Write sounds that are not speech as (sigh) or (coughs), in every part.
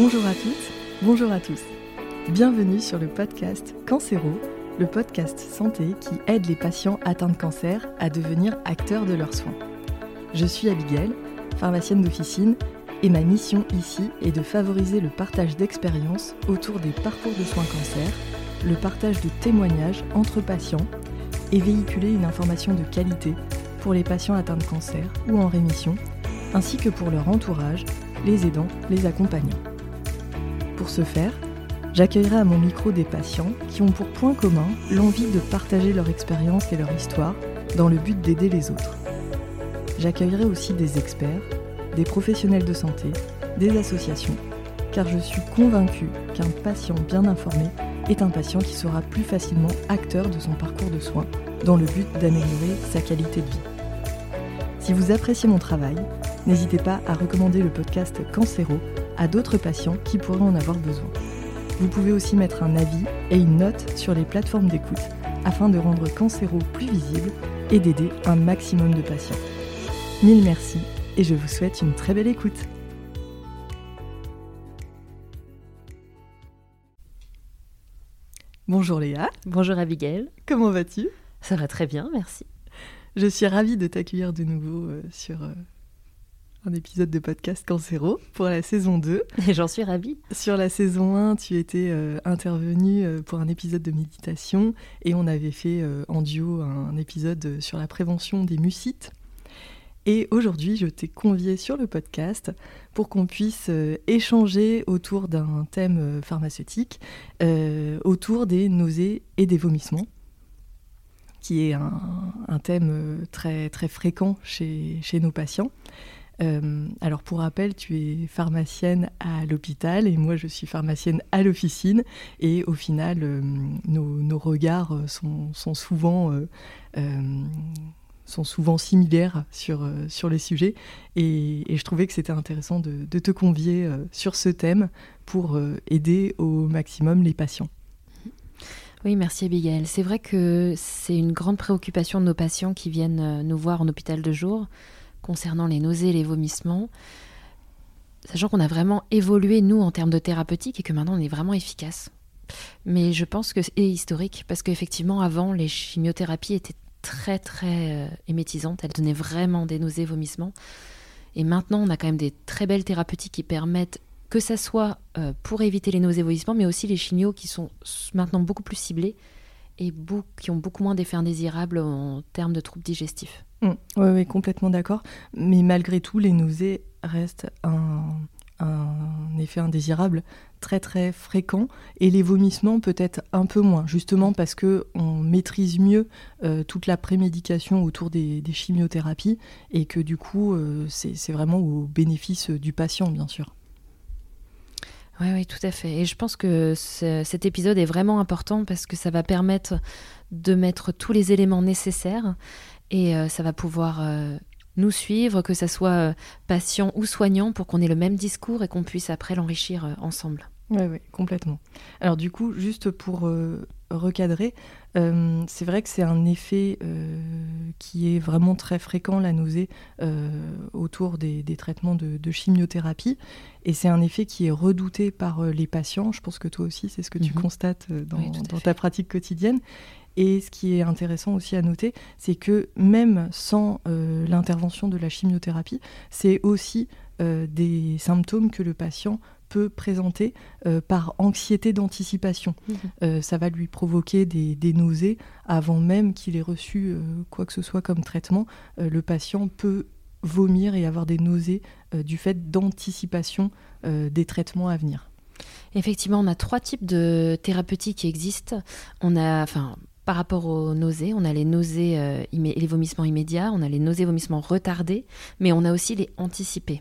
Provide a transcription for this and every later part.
Bonjour à toutes, bonjour à tous. Bienvenue sur le podcast Cancéro, le podcast santé qui aide les patients atteints de cancer à devenir acteurs de leurs soins. Je suis Abigail, pharmacienne d'officine, et ma mission ici est de favoriser le partage d'expériences autour des parcours de soins cancer, le partage de témoignages entre patients et véhiculer une information de qualité pour les patients atteints de cancer ou en rémission, ainsi que pour leur entourage, les aidants, les accompagnants. Pour ce faire, j'accueillerai à mon micro des patients qui ont pour point commun l'envie de partager leur expérience et leur histoire dans le but d'aider les autres. J'accueillerai aussi des experts, des professionnels de santé, des associations, car je suis convaincue qu'un patient bien informé est un patient qui sera plus facilement acteur de son parcours de soins dans le but d'améliorer sa qualité de vie. Si vous appréciez mon travail, n'hésitez pas à recommander le podcast Cancéro à d'autres patients qui pourraient en avoir besoin. Vous pouvez aussi mettre un avis et une note sur les plateformes d'écoute afin de rendre Cancéro plus visible et d'aider un maximum de patients. Mille merci et je vous souhaite une très belle écoute. Bonjour Léa. Bonjour Abigail. Comment vas-tu? Ça va très bien, merci. Je suis ravie de t'accueillir de nouveau euh, sur euh, un épisode de podcast Cancéro pour la saison 2. Et j'en suis ravie. Sur la saison 1, tu étais euh, intervenue euh, pour un épisode de méditation et on avait fait euh, en duo un épisode sur la prévention des mucites. Et aujourd'hui, je t'ai convié sur le podcast pour qu'on puisse échanger autour d'un thème pharmaceutique, autour des nausées et des vomissements, qui est un, un thème très, très fréquent chez, chez nos patients. Euh, alors pour rappel, tu es pharmacienne à l'hôpital et moi je suis pharmacienne à l'officine et au final euh, nos, regards euh, sont, souvent, sont souvent similaires sur, sur les sujets et, je trouvais que c'était intéressant de, de te convier sur ce thème pour aider au maximum les patients. Oui, merci Abigail. C'est vrai que c'est une grande préoccupation de nos patients qui viennent nous voir en hôpital de jour concernant les nausées et les vomissements. Sachant qu'on a vraiment évolué, nous, en termes de thérapeutique et que maintenant on est vraiment efficace. Mais je pense que c'est historique parce qu'effectivement, avant, les chimiothérapies étaient très, très euh, émétisantes. Elles donnaient vraiment des nausées, vomissements. Et maintenant, on a quand même des très belles thérapeutiques qui permettent que ça soit euh, pour éviter les nausées, vomissements, mais aussi les chimios qui sont maintenant beaucoup plus ciblés et qui ont beaucoup moins d'effets indésirables en termes de troubles digestifs. Oui, oui, complètement d'accord. Mais malgré tout, les nausées restent un, un effet indésirable très très fréquent et les vomissements peut-être un peu moins, justement parce que on maîtrise mieux euh, toute la prémédication autour des, des chimiothérapies et que du coup euh, c'est c'est vraiment au bénéfice du patient, bien sûr. Oui, oui, tout à fait. Et je pense que ce- cet épisode est vraiment important parce que ça va permettre de mettre tous les éléments nécessaires et euh, ça va pouvoir euh, nous suivre, que ça soit euh, patient ou soignant, pour qu'on ait le même discours et qu'on puisse après l'enrichir ensemble. Oui, oui, complètement. Alors du coup, juste pour euh, recadrer, euh, c'est vrai que c'est un effet euh, qui est vraiment très fréquent, la nausée, autour des, des traitements de, de chimiothérapie. Et c'est un effet qui est redouté par les patients. Je pense que toi aussi, c'est ce que tu Mhm. constates dans, Oui, ta pratique quotidienne. Et ce qui est intéressant aussi à noter, c'est que même sans euh, l'intervention de la chimiothérapie, c'est aussi euh, des symptômes que le patient peut présenter euh, par anxiété d'anticipation. Euh, ça va lui provoquer des, des nausées avant même qu'il ait reçu euh, quoi que ce soit comme traitement. Le patient peut vomir et avoir des nausées du fait d'anticipation des traitements à venir. Effectivement, on a trois types de thérapeutiques qui existent. On a, enfin, par rapport aux nausées, on a les nausées euh, les vomissements immédiats, on a les nausées vomissements retardés, mais on a aussi les anticipés.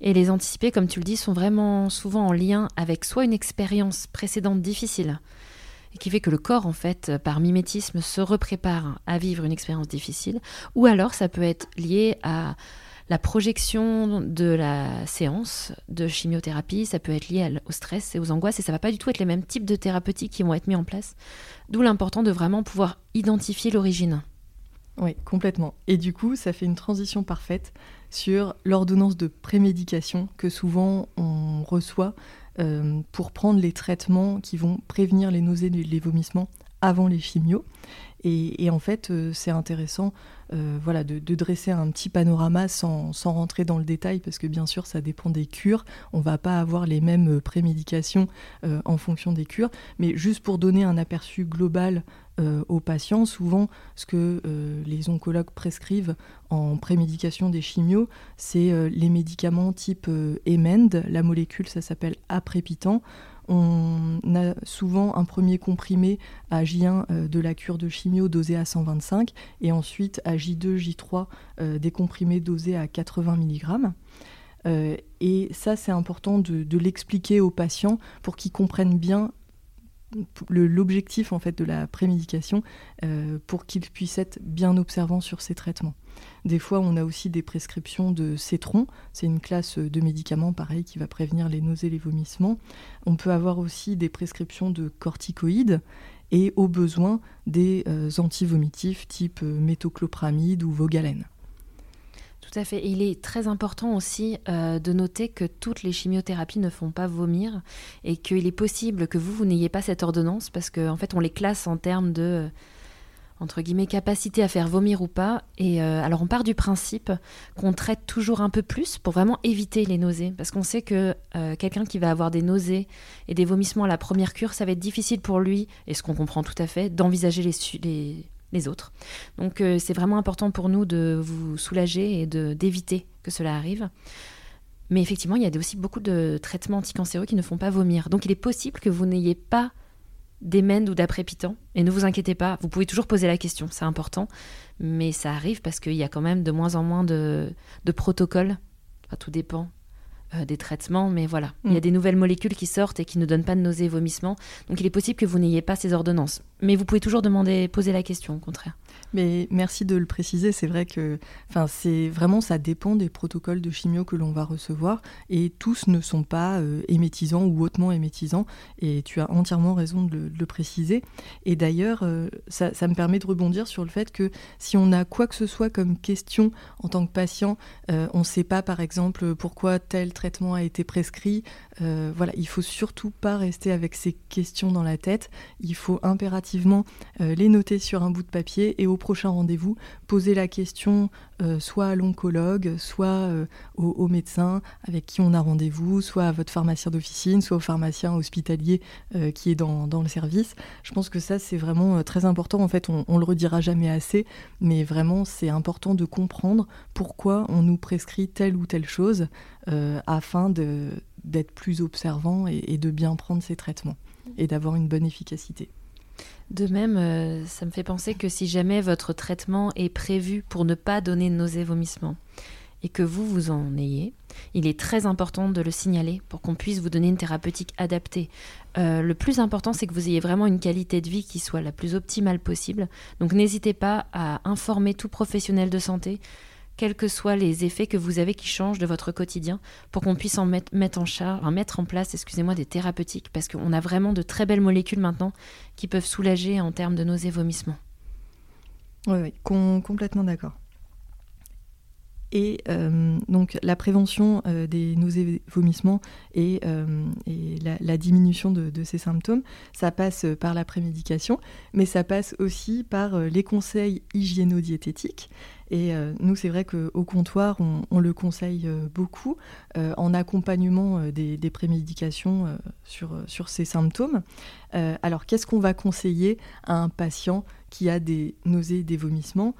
Et les anticipés, comme tu le dis, sont vraiment souvent en lien avec soit une expérience précédente difficile, qui fait que le corps, en fait, par mimétisme, se reprépare à vivre une expérience difficile, ou alors ça peut être lié à la projection de la séance de chimiothérapie, ça peut être lié au stress et aux angoisses, et ça va pas du tout être les mêmes types de thérapeutiques qui vont être mis en place. D'où l'important de vraiment pouvoir identifier l'origine. Oui, complètement. Et du coup, ça fait une transition parfaite sur l'ordonnance de prémédication que souvent on reçoit pour prendre les traitements qui vont prévenir les nausées et les vomissements avant les chimios. Et, en fait, euh, c'est intéressant euh, voilà, de, dresser un petit panorama sans, rentrer dans le détail, parce que bien sûr, ça dépend des cures. On va pas avoir les mêmes prémédications euh, en fonction des cures. Mais juste pour donner un aperçu global aux patients, souvent, ce que les oncologues prescrivent en prémédication des chimios, c'est les médicaments type Emend. La molécule, ça s'appelle aprépitant on a souvent un premier comprimé à J1 euh, de la cure de chimio dosé à 125 et ensuite à J2, J3 euh, des comprimés dosés à 80 mg. Euh, et ça, c'est important de, l'expliquer aux patients pour qu'ils comprennent bien l'objectif en fait de la prémédication pour qu'ils puissent être bien observants sur ces traitements. Des fois, on a aussi des prescriptions de cétron. C'est une classe de médicaments, pareil, qui va prévenir les nausées, les vomissements. On peut avoir aussi des prescriptions de corticoïdes et au besoin des euh, antivomitifs type euh, métoclopramide ou Vogalène. Tout à fait. il est très important aussi euh, de noter que toutes les chimiothérapies ne font pas vomir et qu'il est possible que vous, vous n'ayez pas cette ordonnance parce qu'en en fait, on les classe en termes de entre guillemets, capacité à faire vomir ou pas. Et euh, alors, on part du principe qu'on traite toujours un peu plus pour vraiment éviter les nausées. Parce qu'on sait que euh, quelqu'un qui va avoir des nausées et des vomissements à la première cure, ça va être difficile pour lui, et ce qu'on comprend tout à fait, d'envisager les, autres. Donc, euh, c'est vraiment important pour nous de vous soulager et d'éviter que cela arrive. Mais effectivement, il y a aussi beaucoup de traitements anticancéreux qui ne font pas vomir. Donc, il est possible que vous n'ayez pas d'Emend ou d'après-pitant. Et ne vous inquiétez pas, vous pouvez toujours poser la question, c'est important. Mais ça arrive parce qu'il y a quand même de moins en moins de, protocoles. tout dépend euh, des traitements, mais voilà. Il y a mm. des nouvelles molécules qui sortent et qui ne donnent pas de nausées et vomissements. Donc il est possible que vous n'ayez pas ces ordonnances. Mais vous pouvez toujours demander, poser la question, au contraire. Mais merci de le préciser. C'est vrai que, enfin, c'est vraiment ça dépend des protocoles de chimio que l'on va recevoir et tous ne sont pas euh, émétisants ou hautement émétisants. Et tu as entièrement raison de le, préciser. Et d'ailleurs, euh, ça, me permet de rebondir sur le fait que si on a quoi que ce soit comme question en tant que patient, euh, on ne sait pas par exemple pourquoi tel traitement a été prescrit. voilà, il faut surtout pas rester avec ces questions dans la tête. Il faut impérativement les noter sur un bout de papier et au prochain rendez-vous, poser la question euh, soit à l'oncologue, soit euh, au, médecin avec qui on a rendez-vous, soit à votre pharmacien d'officine, soit au pharmacien hospitalier euh, qui est dans, le service. Je pense que ça, c'est vraiment très important. En fait, on, on le redira jamais assez, mais vraiment, c'est important de comprendre pourquoi on nous prescrit telle ou telle chose afin d'être plus observant et de bien prendre ces traitements et d'avoir une bonne efficacité. De même, euh, ça me fait penser que si jamais votre traitement est prévu pour ne pas donner vomissements et que vous vous en ayez, il est très important de le signaler pour qu'on puisse vous donner une thérapeutique adaptée. Euh, le plus important, c'est que vous ayez vraiment une qualité de vie qui soit la plus optimale possible. Donc n'hésitez pas à informer tout professionnel de santé quels que soient les effets que vous avez qui changent de votre quotidien, pour qu'on puisse en mettre, en charge, mettre en place, excusez-moi, des thérapeutiques, parce qu'on a vraiment de très belles molécules maintenant qui peuvent soulager en termes de nausées, vomissements. Oui, oui, complètement d'accord. Et euh, donc la prévention euh, des nausées, vomissements et, euh, la, diminution de, de, ces symptômes, ça passe par la prémédication, mais ça passe aussi par les conseils hygiéno-diététiques. Et euh, nous, c'est vrai qu'au comptoir, on, le conseille euh, beaucoup euh, en accompagnement des, prémédications sur, sur ces symptômes. alors, qu'est-ce qu'on va conseiller à un patient qui a des nausées, des vomissements?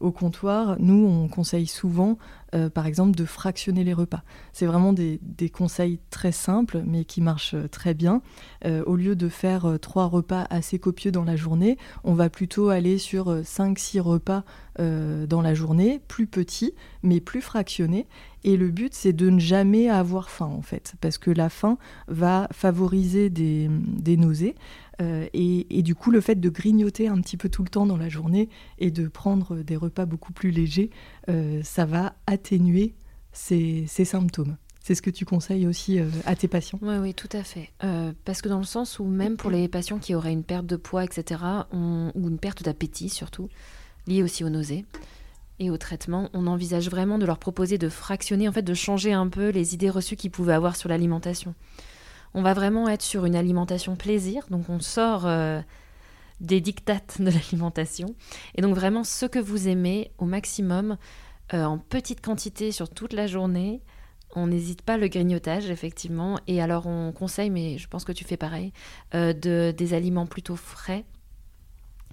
Au comptoir, nous, on conseille souvent euh, par exemple, de fractionner les repas. C'est vraiment des, conseils très simples, mais qui marchent euh, très bien. Euh, au lieu de faire trois repas assez copieux dans la journée, on va plutôt aller sur 5-6 repas dans la journée, plus petits, mais plus fractionnés. Et le but, c'est de ne jamais avoir faim, en fait, parce que la faim va favoriser des, nausées. Et, du coup, le fait de grignoter un petit peu tout le temps dans la journée et de prendre des repas beaucoup plus légers, ça va atténuer ces, symptômes. C'est ce que tu conseilles aussi euh, à tes patients? Oui, oui, tout à fait. Euh, parce que dans le sens où même pour les patients qui auraient une perte de poids, etc., ou une perte d'appétit surtout, liée aussi aux nausées et au traitement, on envisage vraiment de leur proposer de fractionner, en fait, de changer un peu les idées reçues qu'ils pouvaient avoir sur l'alimentation. On va vraiment être sur une alimentation plaisir, donc on sort des dictates de (laughs) l'alimentation. Et donc vraiment ce que vous aimez au maximum, en petite quantité sur toute la journée, on n'hésite pas le grignotage, effectivement. Et alors, on conseille, mais je pense que tu fais pareil, euh, de, des aliments plutôt frais,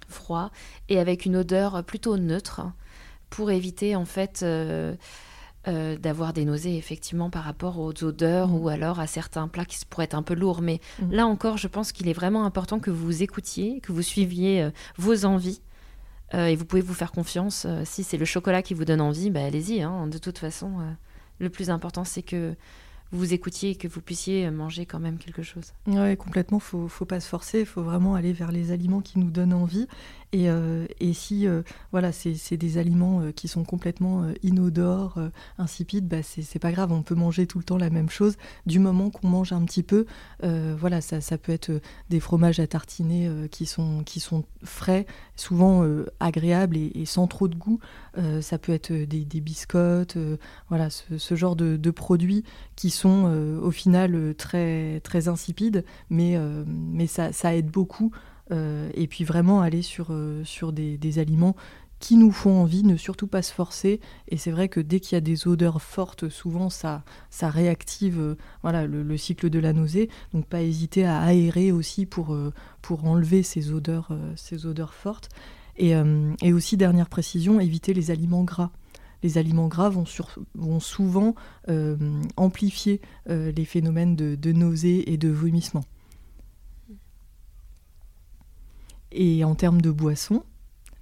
froids, et avec une odeur plutôt neutre, pour éviter, en fait, euh, euh, d'avoir des nausées, effectivement, par rapport aux odeurs mmh. ou alors à certains plats qui pourraient être un peu lourds. Mais mmh. là encore, je pense qu'il est vraiment important que vous écoutiez, que vous suiviez vos envies. et vous pouvez vous faire confiance. si c'est le chocolat qui vous donne envie, bah, allez-y. Hein, de toute façon, le plus important, c'est que vous écoutiez et que vous puissiez manger quand même quelque chose. Oui, complètement. Faut, faut pas se forcer. Il faut vraiment aller vers les aliments qui nous donnent envie. Et, euh, et si euh, voilà, c'est des aliments euh, qui sont complètement inodores, insipides, bah c'est pas grave. On peut manger tout le temps la même chose. Du moment qu'on mange un petit peu, voilà, ça, ça, peut être des fromages à tartiner qui sont qui sont frais, souvent agréables et, sans trop de goût. ça peut être des, biscottes, voilà, ce, genre de, de produits qui sont au final très très insipides, mais mais ça, ça aide beaucoup et puis vraiment aller sur, euh, sur des, aliments qui nous font envie, ne surtout pas se forcer. Et c'est vrai que dès qu'il y a des odeurs fortes, souvent ça, ça réactive euh, voilà, le, cycle de la nausée. Donc pas hésiter à aérer aussi pour, pour enlever ces odeurs, ces odeurs fortes. Et, aussi, dernière précision, éviter les aliments gras. Les aliments gras vont, vont souvent amplifier les phénomènes de nausée et de vomissement. Et en termes de boissons,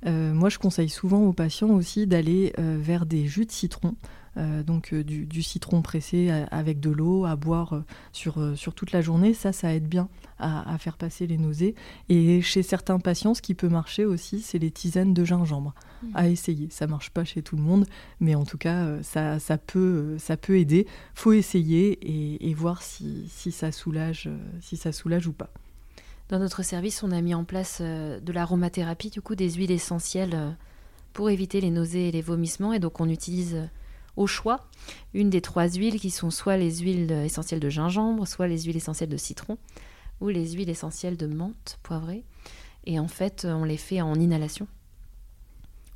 euh, moi je conseille souvent aux patients aussi d'aller euh, vers des jus de citron. Euh, donc du, citron pressé avec de l'eau à boire sur, sur toute la journée, ça, ça aide bien à, faire passer les nausées. Et chez certains patients, ce qui peut marcher aussi, c'est les tisanes de gingembre mmh. à essayer. Ça marche pas chez tout le monde, mais en tout cas, ça, ça, peut, ça peut aider. faut essayer et, et voir si, si, ça soulage, si ça soulage ou pas. Dans notre service, on a mis en place euh, de l'aromathérapie, du coup des huiles essentielles euh, pour éviter les nausées et les vomissements. Et donc on utilise euh, au choix une des trois huiles qui sont soit les huiles essentielles de gingembre, soit les huiles essentielles de citron ou les huiles essentielles de menthe poivrée. Et en fait, on les fait en inhalation.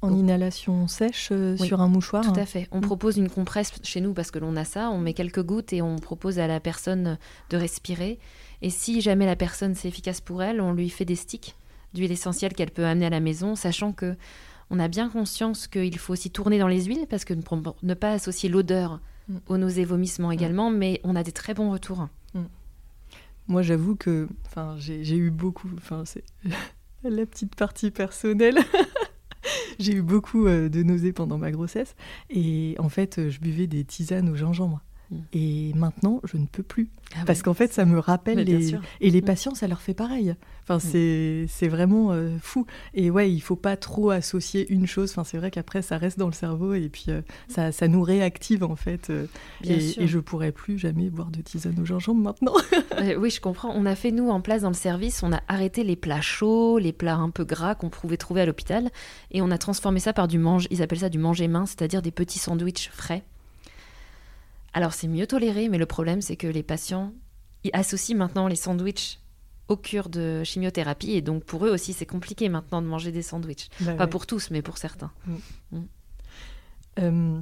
En inhalation sèche sur un mouchoir Tout à fait. On mm. propose une compresse chez nous parce que l'on a ça. On met quelques gouttes et on propose à la personne de respirer. Et si jamais la personne c'est efficace pour elle, on lui fait des sticks d'huile essentielle qu'elle peut amener à la maison, sachant que on a bien conscience qu'il faut aussi tourner dans les huiles parce que ne pas associer l'odeur mm. aux nausées vomissements mm. également, mais on a des très bons retours. Mm. Moi, j'avoue que, enfin, j'ai eu beaucoup, enfin, c'est (laughs) la petite partie personnelle. (laughs) (laughs) j'ai eu beaucoup euh, de nausées pendant ma grossesse et en fait, je buvais des tisanes au gingembre. Mm. Et maintenant, je ne peux plus. Ah Parce qu'en fait, ça me rappelle les... Et les mm. patients, ça leur fait pareil. Enfin, mm. c'est vraiment euh, fou. Et ouais, il faut pas trop associer une chose. Enfin, c'est vrai qu'après, ça reste dans le cerveau et puis euh, ça, ça, nous réactive, en fait. Euh, et, et, je pourrais plus jamais boire de tisane au gingembre maintenant. (laughs) oui, je comprends. On a fait, nous, en place dans le service, on a arrêté les plats chauds, les plats un peu gras qu'on pouvait trouver à l'hôpital. Et on a transformé ça par du mange... Ils appellent ça du manger main, c'est-à-dire des petits sandwichs frais alors c'est mieux toléré, mais le problème c'est que les patients associent maintenant les sandwichs aux cures de chimiothérapie et donc pour eux aussi c'est compliqué maintenant de manger des sandwichs. Bah Pas pour tous, mais pour certains. Mm. Mm. Euh,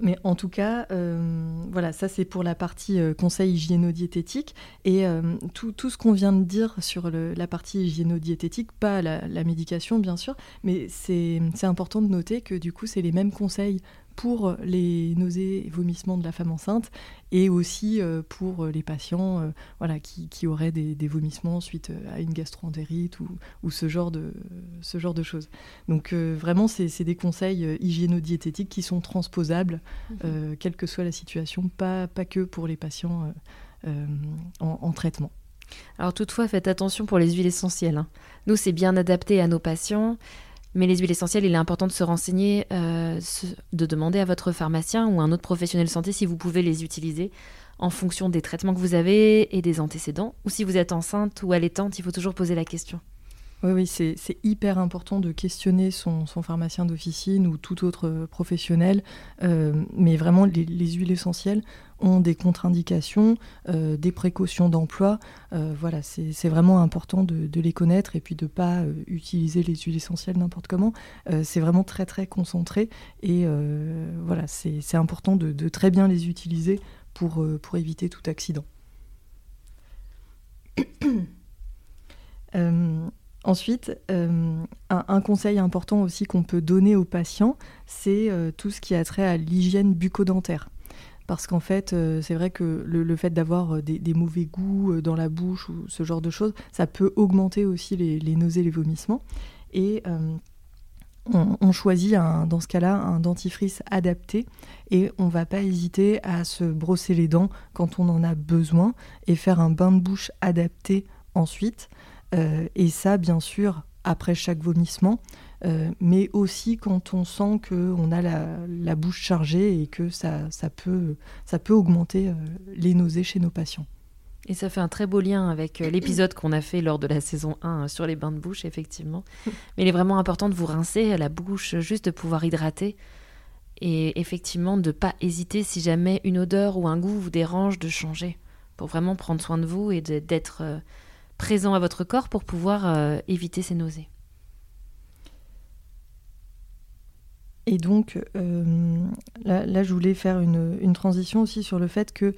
mais en tout cas, euh, voilà, ça c'est pour la partie euh, conseil hygiéno-diététique. Et tout, tout, ce qu'on vient de dire sur la partie hygiéno-diététique, pas la, la, médication bien sûr, mais c'est important de noter que du coup c'est les mêmes conseils pour les nausées et vomissements de la femme enceinte et aussi euh, pour les patients euh, voilà, qui, qui auraient des, vomissements suite à une gastroentérite ou, ou, ce, genre de, ce genre de choses. Donc euh, vraiment, c'est des conseils hygiéno-diététiques qui sont transposables, mhm. quelle que soit la situation, pas, pas que pour les patients en, traitement. Alors toutefois, faites attention pour les huiles essentielles. Hein. Nous, c'est bien adapté à nos patients. Mais les huiles essentielles, il est important de se renseigner, euh, de demander à votre pharmacien ou un autre professionnel de santé si vous pouvez les utiliser en fonction des traitements que vous avez et des antécédents. Ou si vous êtes enceinte ou allaitante, il faut toujours poser la question. Oui, oui c'est hyper important de questionner son, pharmacien d'officine ou tout autre professionnel. mais vraiment, les, huiles essentielles ont des contre-indications, des précautions d'emploi. voilà, c'est vraiment important de, les connaître et puis de ne pas utiliser les huiles essentielles n'importe comment. c'est vraiment très, très concentré. Et voilà, c'est important de, très bien les utiliser pour éviter tout accident. (coughs) Euh, ensuite, euh, un, conseil important aussi qu'on peut donner aux patients, c'est euh, tout ce qui a trait à l'hygiène bucco-dentaire. Parce qu'en fait, c'est vrai que le, fait d'avoir des, mauvais goûts dans la bouche ou ce genre de choses, ça peut augmenter aussi les, les nausées, les vomissements. Et on, choisit dans ce cas-là un dentifrice adapté et on ne va pas hésiter à se brosser les dents quand on en a besoin et faire un bain de bouche adapté ensuite. Euh, et ça, bien sûr, après chaque vomissement, euh, mais aussi quand on sent qu'on a la, bouche chargée et que ça, peut, ça peut augmenter euh, les nausées chez nos patients. Et ça fait un très beau lien avec euh, l'épisode qu'on a fait lors de la saison 1 euh, sur les bains de bouche, effectivement. (laughs) Mais il est vraiment important de vous rincer la bouche, juste de pouvoir hydrater. Et effectivement, de ne pas hésiter si jamais une odeur ou un goût vous dérange, de changer. Pour vraiment prendre soin de vous et d'être présent à votre corps pour pouvoir éviter ces nausées. Et donc, là, je voulais faire une, transition aussi sur le fait que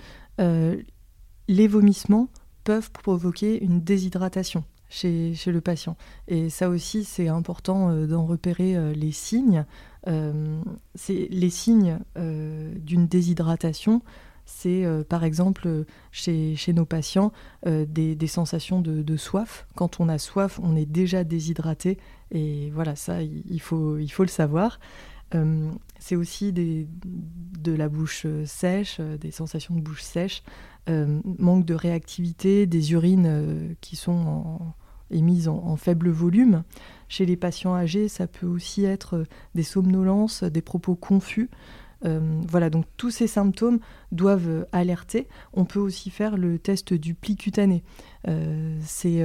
les vomissements peuvent provoquer une déshydratation chez, le patient. Et ça aussi, c'est important euh, d'en repérer euh, les signes. Euh, les signes d'une déshydratation, c'est par exemple chez, nos patients des, sensations de, soif. Quand on a soif, on est déjà déshydraté. Et voilà, ça, il, faut, le savoir. c'est aussi de la bouche sèche, des sensations de bouche sèche. Euh, manque de réactivité, des urines euh, qui sont émises en, faible volume. Chez les patients âgés, ça peut aussi être euh, des somnolences, des propos confus. Voilà, donc tous ces symptômes doivent alerter. On peut aussi faire le test du pli cutané. c'est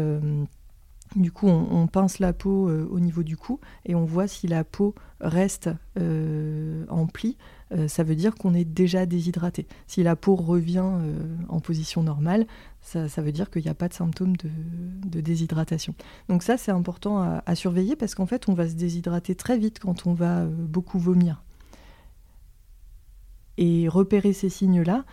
du coup, on, pince la peau euh, au niveau du cou et on voit si la peau reste euh, en pli. Euh, ça veut dire qu'on est déjà déshydraté. Si la peau revient en position normale, ça, veut dire qu'il n'y a pas de symptômes de, déshydratation. Donc ça, c'est important à, surveiller parce qu'en fait, on va se déshydrater très vite quand on va beaucoup vomir. Et repérer ces signes-là,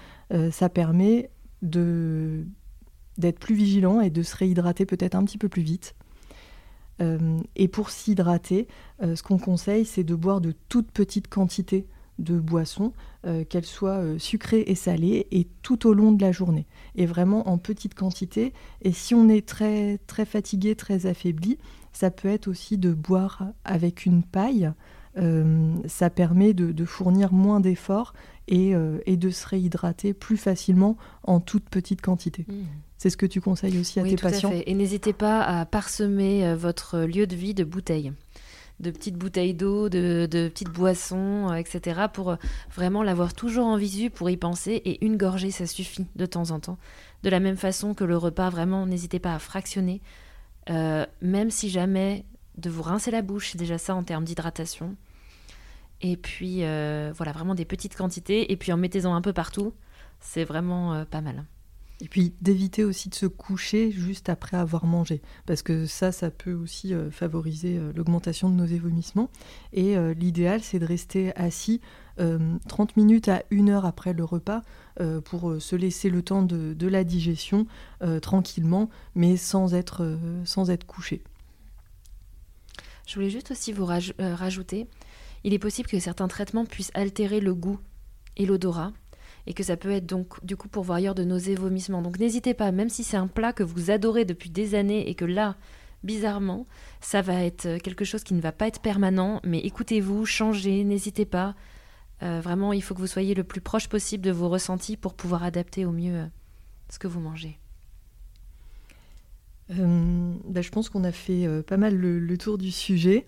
ça permet d'être plus vigilant et de se réhydrater peut-être un petit peu plus vite. Euh, et pour s'hydrater, euh, ce qu'on conseille, c'est de boire de toutes petites quantités de boissons, euh, qu'elles soient sucrées et salées, et tout au long de la journée. Et vraiment en petites quantités. Et si on est très, très fatigué, très affaibli, ça peut être aussi de boire avec une paille. Ça permet de, fournir moins d'efforts et, de se réhydrater plus facilement en toutes petites quantités. Mmh. C'est ce que tu conseilles aussi à tes patients. Et n'hésitez pas à parsemer euh, votre lieu de vie de bouteilles de petites bouteilles d'eau, de, petites boissons, euh, etc. pour euh, vraiment l'avoir toujours en visu, pour y penser. Et une gorgée, ça suffit de temps en temps. De la même façon que le repas, vraiment, n'hésitez pas à fractionner. même si jamais de vous rincer la bouche, c'est déjà ça en termes d'hydratation. Et puis, voilà, vraiment des petites quantités. Et puis en mettez-en un peu partout. C'est vraiment pas mal. Et puis d'éviter aussi de se coucher juste après avoir mangé, parce que ça, ça peut aussi euh, favoriser euh, l'augmentation de nos vomissements. Et euh, l'idéal, c'est de rester assis 30 minutes à une heure après le repas pour se laisser le temps de, la digestion tranquillement, mais sans être, sans être couché. Je voulais juste aussi vous rajouter, il est possible que certains traitements puissent altérer le goût et l'odorat et que ça peut être donc du coup pourvoyeur de nausées, vomissements. Donc n'hésitez pas, même si c'est un plat que vous adorez depuis des années et que là, bizarrement, ça va être quelque chose qui ne va pas être permanent, mais écoutez-vous, changez, n'hésitez pas. Euh, vraiment, il faut que vous soyez le plus proche possible de vos ressentis pour pouvoir adapter au mieux euh, ce que vous mangez. Euh, bah, je pense qu'on a fait pas mal le, tour du sujet.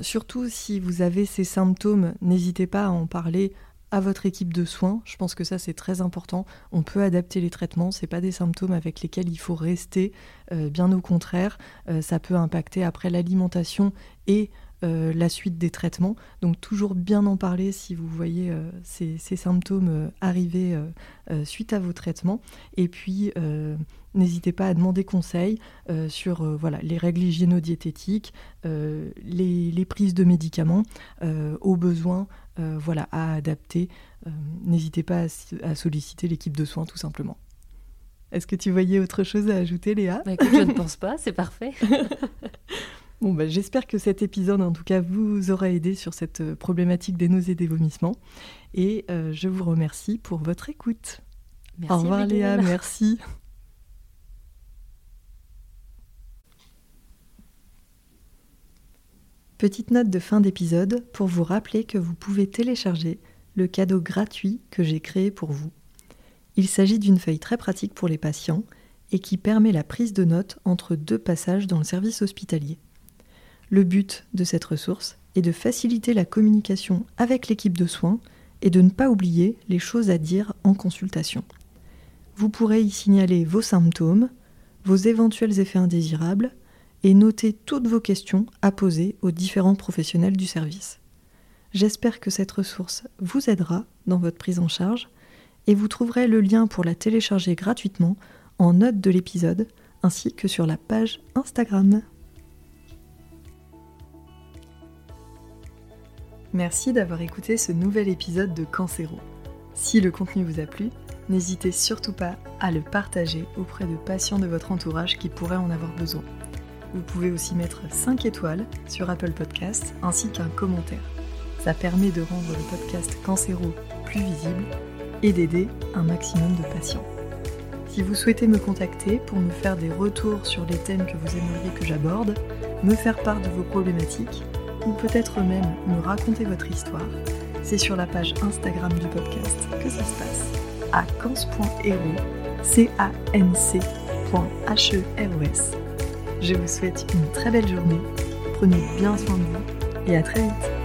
Surtout si vous avez ces symptômes, n'hésitez pas à en parler à votre équipe de soins. Je pense que ça c'est très important. On peut adapter les traitements. C'est pas des symptômes avec lesquels il faut rester. Euh, bien au contraire, euh, ça peut impacter après l'alimentation et euh, la suite des traitements. Donc toujours bien en parler si vous voyez ces, symptômes arriver suite à vos traitements. Et puis n'hésitez pas à demander conseil sur voilà, les règles hygiéno-diététiques, les, les, prises de médicaments au besoin euh, voilà, à adapter. Euh, n'hésitez pas à, solliciter l'équipe de soins tout simplement. Est-ce que tu voyais autre chose à ajouter, Léa? Bah, Je ne pense pas, c'est parfait. (laughs) bon, bah, j'espère que cet épisode, en tout cas, vous aura aidé sur cette euh, problématique des nausées et des vomissements. Et je vous remercie pour votre écoute. Merci, Au revoir, Léa, merci. (laughs) Petite note de fin d'épisode pour vous rappeler que vous pouvez télécharger le cadeau gratuit que j'ai créé pour vous. Il s'agit d'une feuille très pratique pour les patients et qui permet la prise de notes entre deux passages dans le service hospitalier. Le but de cette ressource est de faciliter la communication avec l'équipe de soins et de ne pas oublier les choses à dire en consultation. Vous pourrez y signaler vos symptômes, vos éventuels effets indésirables, et notez toutes vos questions à poser aux différents professionnels du service. J'espère que cette ressource vous aidera dans votre prise en charge et vous trouverez le lien pour la télécharger gratuitement en note de l'épisode ainsi que sur la page Instagram. Merci d'avoir écouté ce nouvel épisode de Cancéro. Si le contenu vous a plu, n'hésitez surtout pas à le partager auprès de patients de votre entourage qui pourraient en avoir besoin. Vous pouvez aussi mettre 5 étoiles sur Apple Podcasts ainsi qu'un commentaire. Ça permet de rendre le podcast Cancéro plus visible et d'aider un maximum de patients. Si vous souhaitez me contacter pour me faire des retours sur les thèmes que vous aimeriez que j'aborde, me faire part de vos problématiques ou peut-être même me raconter votre histoire, c'est sur la page Instagram du podcast que ça se passe à cans.hero, c a n c je vous souhaite une très belle journée, prenez bien soin de vous et à très vite